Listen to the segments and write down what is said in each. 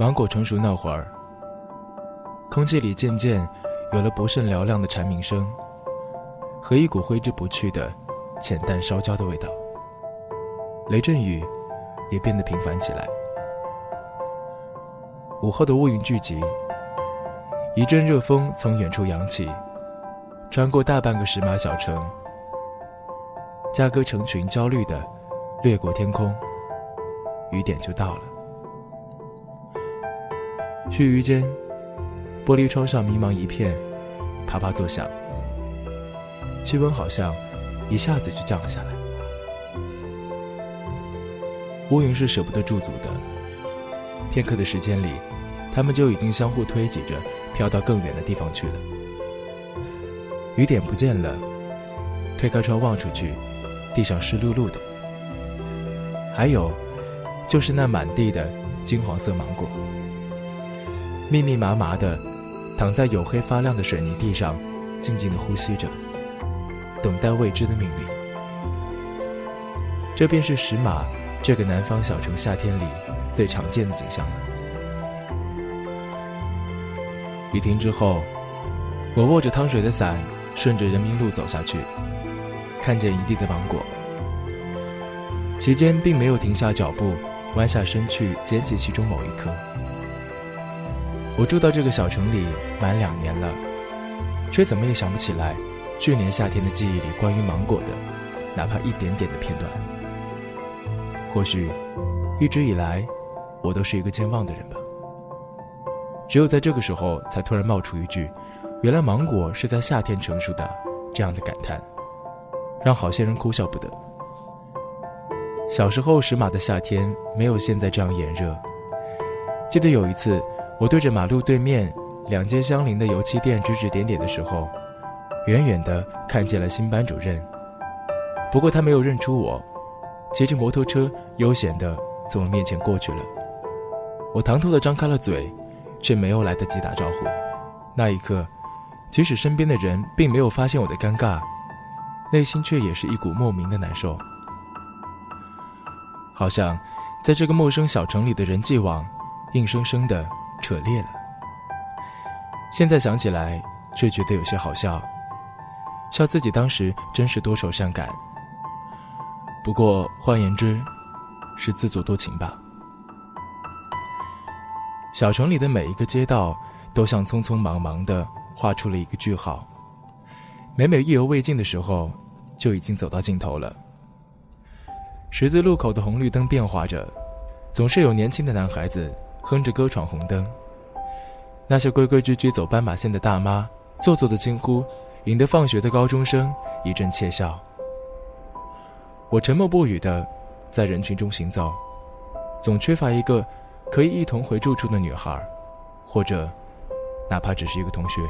芒果成熟那会儿，空气里渐渐有了不甚嘹亮的蝉鸣声，和一股挥之不去的浅淡烧焦的味道。雷阵雨也变得频繁起来。午后的乌云聚集，一阵热风从远处扬起，穿过大半个石马小城，嘉哥成群焦虑的掠过天空，雨点就到了。须臾间，玻璃窗上迷茫一片，啪啪作响，气温好像一下子就降了下来。乌云是舍不得驻足的，片刻的时间里。他们就已经相互推挤着飘到更远的地方去了。雨点不见了，推开窗望出去，地上湿漉漉的。还有，就是那满地的金黄色芒果，密密麻麻的躺在黝黑发亮的水泥地上，静静的呼吸着，等待未知的命运。这便是石马这个南方小城夏天里最常见的景象了。雨停之后，我握着汤水的伞，顺着人民路走下去，看见一地的芒果。其间并没有停下脚步，弯下身去捡起其中某一颗。我住到这个小城里满两年了，却怎么也想不起来去年夏天的记忆里关于芒果的哪怕一点点的片段。或许，一直以来，我都是一个健忘的人吧。只有在这个时候，才突然冒出一句：“原来芒果是在夏天成熟的。”这样的感叹，让好些人哭笑不得。小时候，石马的夏天没有现在这样炎热。记得有一次，我对着马路对面两间相邻的油漆店指指点点的时候，远远的看见了新班主任。不过他没有认出我，骑着摩托车悠闲的从我面前过去了。我唐突的张开了嘴。却没有来得及打招呼。那一刻，即使身边的人并没有发现我的尴尬，内心却也是一股莫名的难受。好像在这个陌生小城里的人际网，硬生生的扯裂了。现在想起来，却觉得有些好笑，笑自己当时真是多愁善感。不过换言之，是自作多情吧。小城里的每一个街道，都像匆匆忙忙的画出了一个句号。每每意犹未尽的时候，就已经走到尽头了。十字路口的红绿灯变化着，总是有年轻的男孩子哼着歌闯红灯。那些规规矩矩走斑马线的大妈，做作的惊呼，引得放学的高中生一阵窃笑。我沉默不语的在人群中行走，总缺乏一个。可以一同回住处的女孩，或者，哪怕只是一个同学。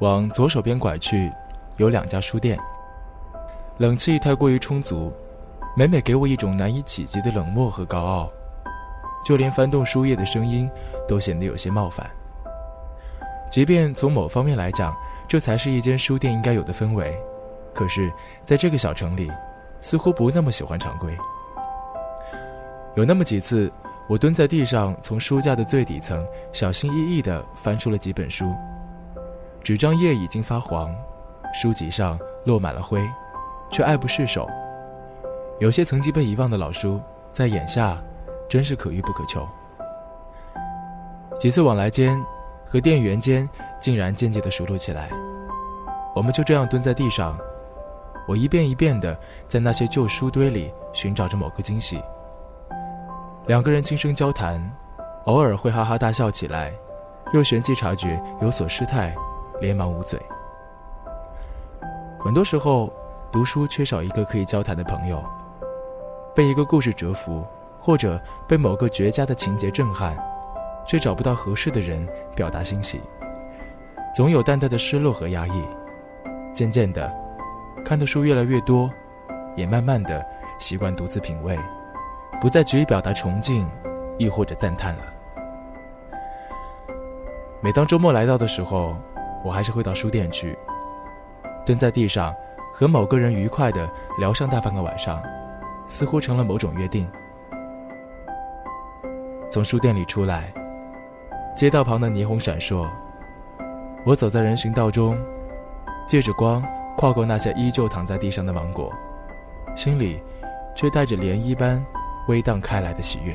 往左手边拐去，有两家书店。冷气太过于充足，每每给我一种难以企及的冷漠和高傲，就连翻动书页的声音都显得有些冒犯。即便从某方面来讲，这才是一间书店应该有的氛围，可是，在这个小城里，似乎不那么喜欢常规。有那么几次，我蹲在地上，从书架的最底层小心翼翼地翻出了几本书，纸张页已经发黄，书籍上落满了灰，却爱不释手。有些曾经被遗忘的老书，在眼下，真是可遇不可求。几次往来间，和店员间竟然渐渐地熟络起来。我们就这样蹲在地上，我一遍一遍地在那些旧书堆里寻找着某个惊喜。两个人轻声交谈，偶尔会哈哈大笑起来，又旋即察觉有所失态，连忙捂嘴。很多时候，读书缺少一个可以交谈的朋友，被一个故事折服，或者被某个绝佳的情节震撼，却找不到合适的人表达欣喜，总有淡淡的失落和压抑。渐渐的，看的书越来越多，也慢慢的习惯独自品味。不再急于表达崇敬，亦或者赞叹了。每当周末来到的时候，我还是会到书店去，蹲在地上，和某个人愉快的聊上大半个晚上，似乎成了某种约定。从书店里出来，街道旁的霓虹闪烁。我走在人行道中，借着光跨过那些依旧躺在地上的芒果，心里却带着涟漪般微荡开来的喜悦。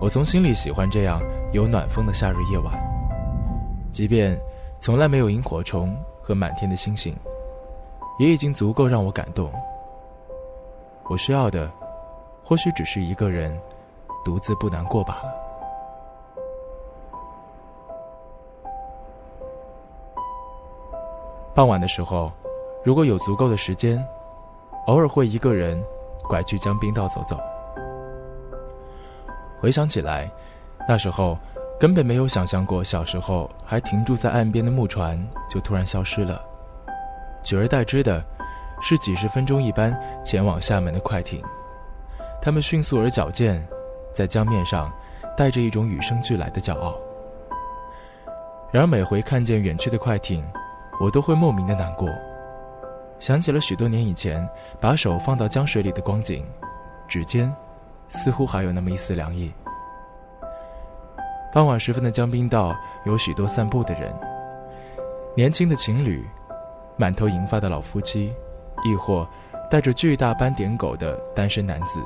我从心里喜欢这样有暖风的夏日夜晚，即便从来没有萤火虫和满天的星星，也已经足够让我感动。我需要的，或许只是一个人独自不难过罢了。傍晚的时候，如果有足够的时间，偶尔会一个人拐去江滨道走走。回想起来，那时候根本没有想象过，小时候还停驻在岸边的木船就突然消失了，取而代之的是几十分钟一般前往厦门的快艇。他们迅速而矫健，在江面上带着一种与生俱来的骄傲。然而每回看见远去的快艇，我都会莫名的难过，想起了许多年以前把手放到江水里的光景，指尖。似乎还有那么一丝凉意。傍晚时分的江滨道有许多散步的人，年轻的情侣，满头银发的老夫妻，亦或带着巨大斑点狗的单身男子。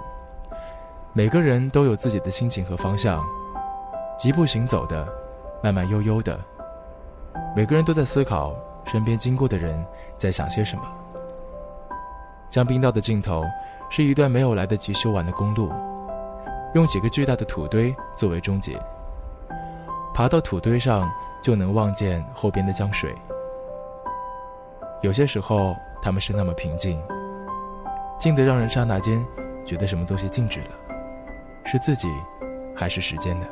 每个人都有自己的心情和方向，疾步行走的，慢慢悠悠的。每个人都在思考身边经过的人在想些什么。江滨道的尽头是一段没有来得及修完的公路。用几个巨大的土堆作为终结，爬到土堆上就能望见后边的江水。有些时候，他们是那么平静，静得让人刹那间觉得什么东西静止了，是自己，还是时间呢？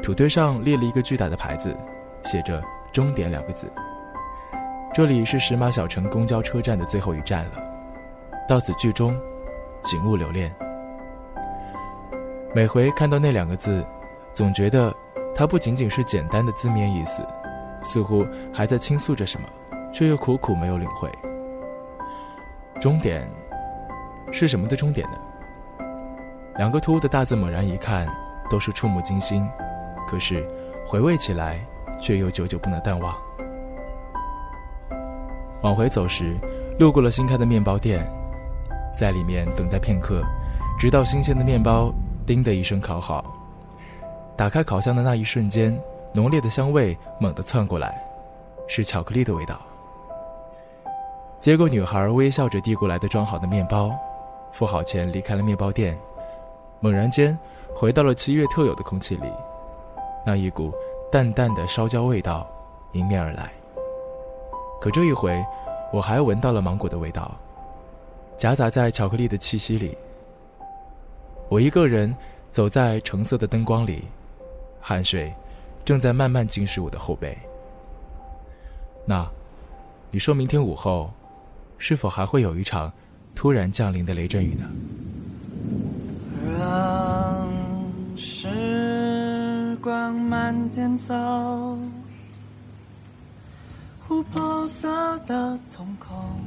土堆上立了一个巨大的牌子，写着“终点”两个字。这里是石马小城公交车站的最后一站了，到此剧终，请勿留恋。每回看到那两个字，总觉得它不仅仅是简单的字面意思，似乎还在倾诉着什么，却又苦苦没有领会。终点是什么的终点呢？两个突兀的大字，猛然一看都是触目惊心，可是回味起来却又久久不能淡忘。往回走时，路过了新开的面包店，在里面等待片刻，直到新鲜的面包。叮的一声烤好，打开烤箱的那一瞬间，浓烈的香味猛地窜过来，是巧克力的味道。接过女孩微笑着递过来的装好的面包，付好钱离开了面包店，猛然间回到了七月特有的空气里，那一股淡淡的烧焦味道迎面而来。可这一回，我还闻到了芒果的味道，夹杂在巧克力的气息里。我一个人走在橙色的灯光里，汗水正在慢慢浸湿我的后背。那，你说明天午后，是否还会有一场突然降临的雷阵雨呢？让时光慢点走，琥珀色的瞳孔，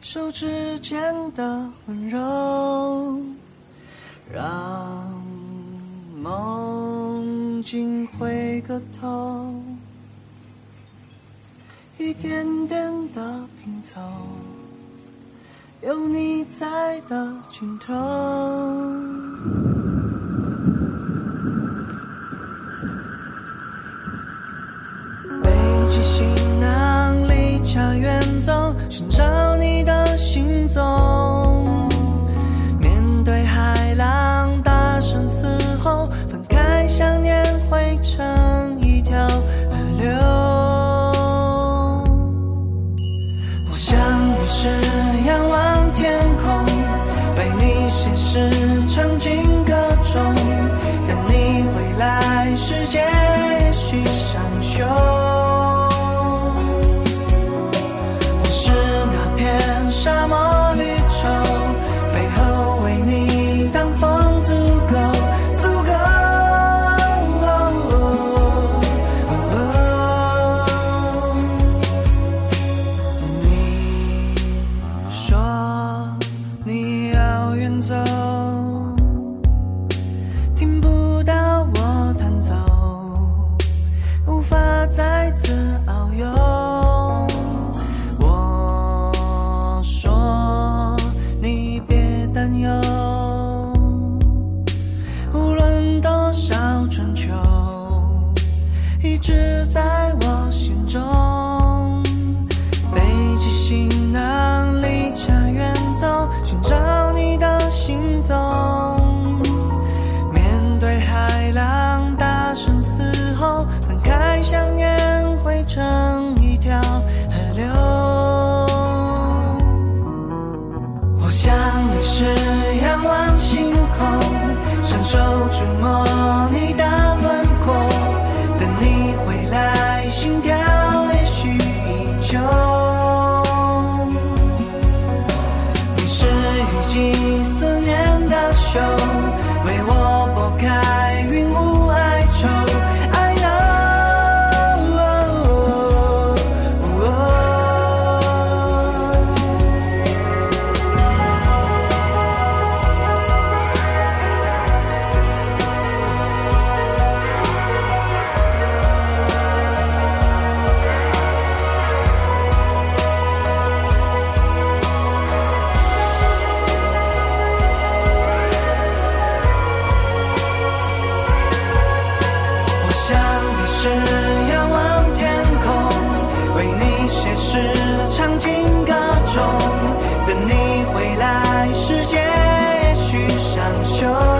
手指间的温柔。让梦境回个头，一点点的拼凑，有你在的尽头。北极星成一条河流。我想你是仰望星空，伸手触摸你的轮廓，等你回来，心跳也许依旧。你是雨季思念的手，为我拨开。上修。